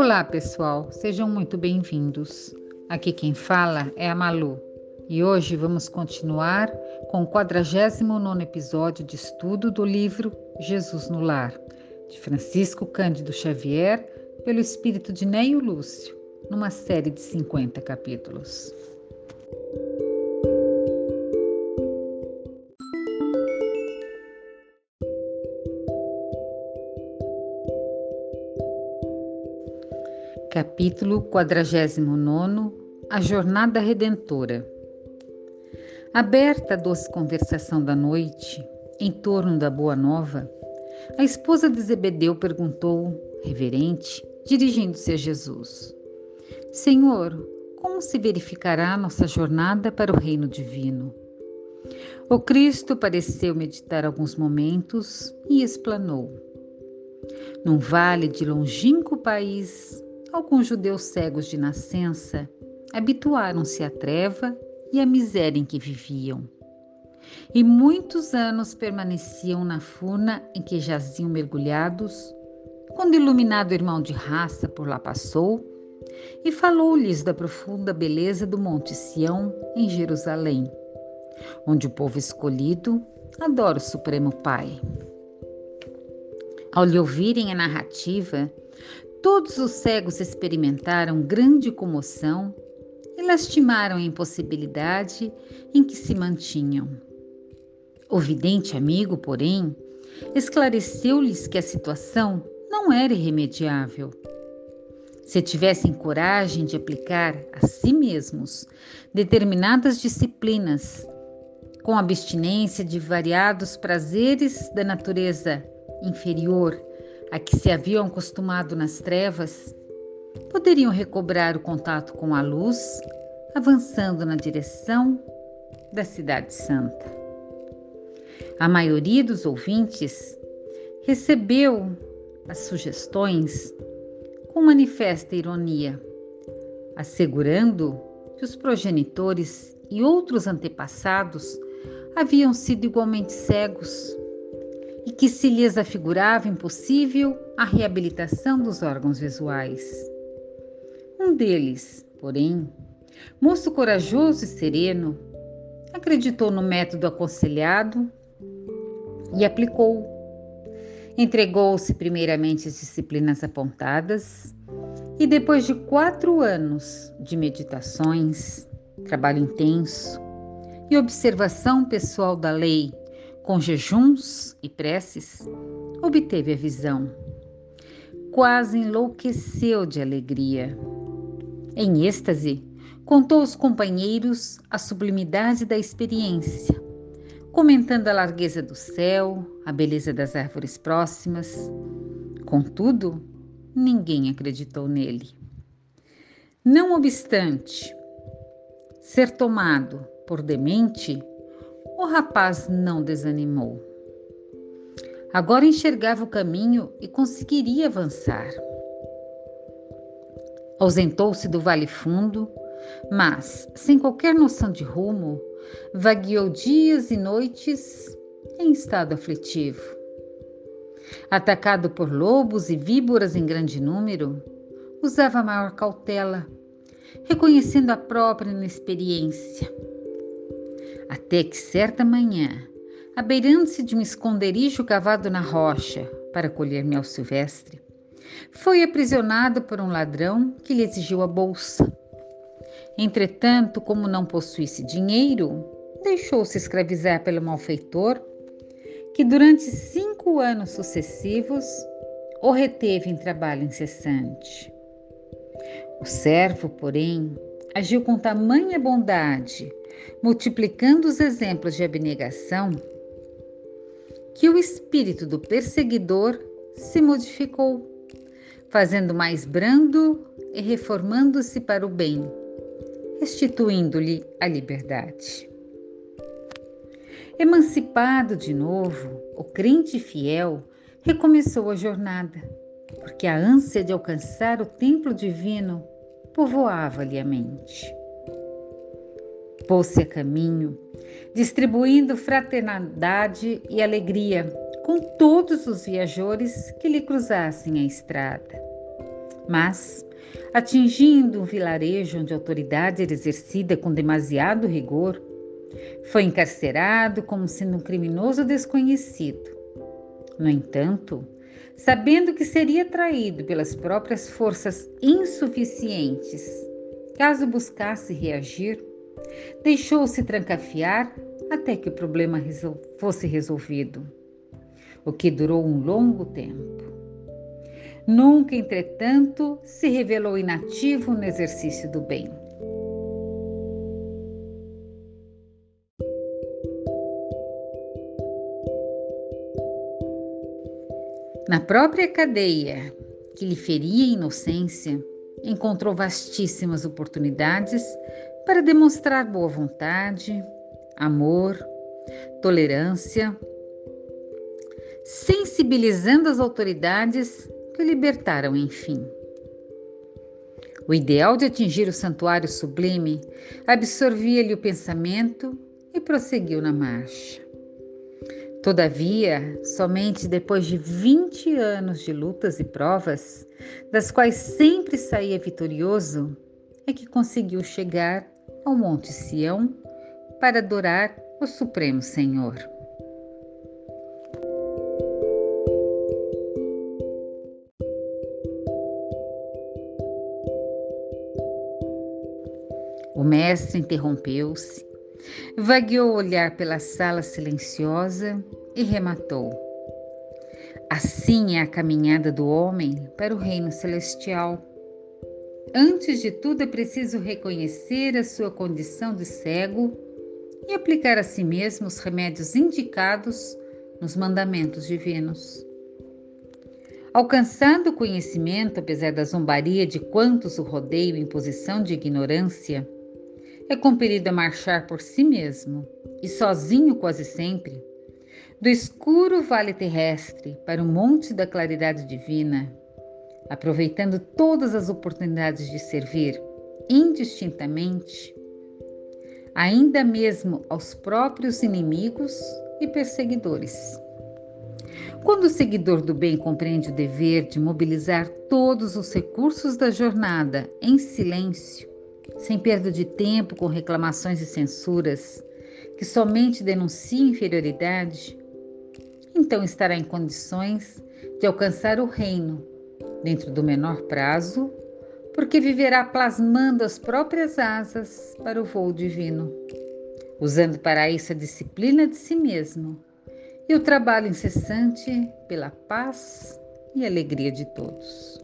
Olá, pessoal, sejam muito bem-vindos. Aqui quem fala é a Malu e hoje vamos continuar com o 49 episódio de estudo do livro Jesus no Lar, de Francisco Cândido Xavier, pelo espírito de Neio Lúcio, numa série de 50 capítulos. Capítulo 49 A Jornada Redentora Aberta a doce conversação da noite, em torno da Boa Nova, a esposa de Zebedeu perguntou, reverente, dirigindo-se a Jesus: Senhor, como se verificará nossa jornada para o reino divino? O Cristo pareceu meditar alguns momentos e explanou. Num vale de longínquo país, alguns judeus cegos de nascença habituaram-se à treva e à miséria em que viviam. E muitos anos permaneciam na furna em que jaziam mergulhados, quando iluminado irmão de raça por lá passou e falou-lhes da profunda beleza do Monte Sião em Jerusalém, onde o povo escolhido adora o Supremo Pai. Ao lhe ouvirem a narrativa, Todos os cegos experimentaram grande comoção e lastimaram a impossibilidade em que se mantinham. O vidente amigo, porém, esclareceu-lhes que a situação não era irremediável. Se tivessem coragem de aplicar a si mesmos determinadas disciplinas, com abstinência de variados prazeres da natureza inferior a que se haviam acostumado nas trevas, poderiam recobrar o contato com a luz, avançando na direção da Cidade Santa. A maioria dos ouvintes recebeu as sugestões com manifesta ironia, assegurando que os progenitores e outros antepassados haviam sido igualmente cegos e que se lhes afigurava impossível a reabilitação dos órgãos visuais. Um deles, porém, moço corajoso e sereno, acreditou no método aconselhado e aplicou. Entregou-se primeiramente às disciplinas apontadas e, depois de quatro anos de meditações, trabalho intenso e observação pessoal da lei com jejuns e preces, obteve a visão. Quase enlouqueceu de alegria. Em êxtase, contou aos companheiros a sublimidade da experiência, comentando a largueza do céu, a beleza das árvores próximas. Contudo, ninguém acreditou nele. Não obstante ser tomado por demente, o rapaz não desanimou. Agora enxergava o caminho e conseguiria avançar. Ausentou-se do vale fundo, mas, sem qualquer noção de rumo, vagueou dias e noites em estado aflitivo. Atacado por lobos e víboras em grande número, usava maior cautela, reconhecendo a própria inexperiência até que certa manhã, abeirando-se de um esconderijo cavado na rocha para colher mel silvestre, foi aprisionado por um ladrão que lhe exigiu a bolsa. Entretanto, como não possuísse dinheiro, deixou-se escravizar pelo malfeitor, que durante cinco anos sucessivos o reteve em trabalho incessante. O servo, porém, agiu com tamanha bondade multiplicando os exemplos de abnegação, que o espírito do perseguidor se modificou, fazendo mais brando e reformando-se para o bem, restituindo-lhe a liberdade. Emancipado de novo, o crente fiel recomeçou a jornada, porque a ânsia de alcançar o templo divino povoava-lhe a mente pôs-se a caminho, distribuindo fraternidade e alegria com todos os viajores que lhe cruzassem a estrada. Mas, atingindo um vilarejo onde a autoridade era exercida com demasiado rigor, foi encarcerado como sendo um criminoso desconhecido. No entanto, sabendo que seria traído pelas próprias forças insuficientes, caso buscasse reagir, deixou-se trancafiar até que o problema fosse resolvido, o que durou um longo tempo. Nunca, entretanto, se revelou inativo no exercício do bem. Na própria cadeia que lhe feria a inocência, encontrou vastíssimas oportunidades para demonstrar boa vontade, amor, tolerância, sensibilizando as autoridades que o libertaram, enfim. O ideal de atingir o santuário sublime absorvia-lhe o pensamento e prosseguiu na marcha. Todavia, somente depois de 20 anos de lutas e provas, das quais sempre saía vitorioso, é que conseguiu chegar ao Monte Sião para adorar o Supremo Senhor. O mestre interrompeu-se Vagueou o olhar pela sala silenciosa e rematou. Assim é a caminhada do homem para o reino celestial. Antes de tudo, é preciso reconhecer a sua condição de cego e aplicar a si mesmo os remédios indicados nos mandamentos divinos. Alcançado o conhecimento, apesar da zombaria de quantos o rodeiam em posição de ignorância, é compelido a marchar por si mesmo, e sozinho quase sempre, do escuro vale terrestre para o monte da claridade divina, aproveitando todas as oportunidades de servir indistintamente, ainda mesmo aos próprios inimigos e perseguidores. Quando o seguidor do bem compreende o dever de mobilizar todos os recursos da jornada em silêncio, sem perda de tempo com reclamações e censuras, que somente denuncia inferioridade, então estará em condições de alcançar o reino dentro do menor prazo, porque viverá plasmando as próprias asas para o voo divino, usando para isso a disciplina de si mesmo e o trabalho incessante pela paz e alegria de todos.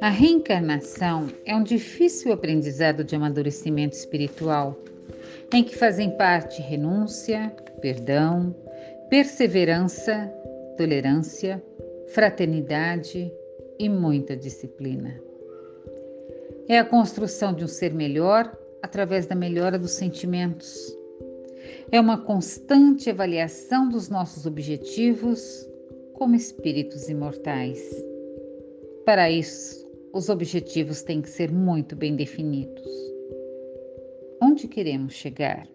A reencarnação é um difícil aprendizado de amadurecimento espiritual, em que fazem parte renúncia, perdão, perseverança, tolerância, fraternidade e muita disciplina. É a construção de um ser melhor através da melhora dos sentimentos. É uma constante avaliação dos nossos objetivos como espíritos imortais. Para isso, os objetivos têm que ser muito bem definidos. Onde queremos chegar?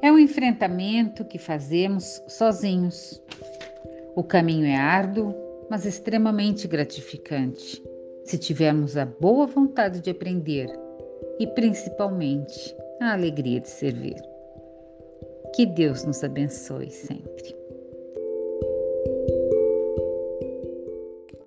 É um enfrentamento que fazemos sozinhos. O caminho é árduo, mas extremamente gratificante, se tivermos a boa vontade de aprender e principalmente a alegria de servir. Que Deus nos abençoe sempre.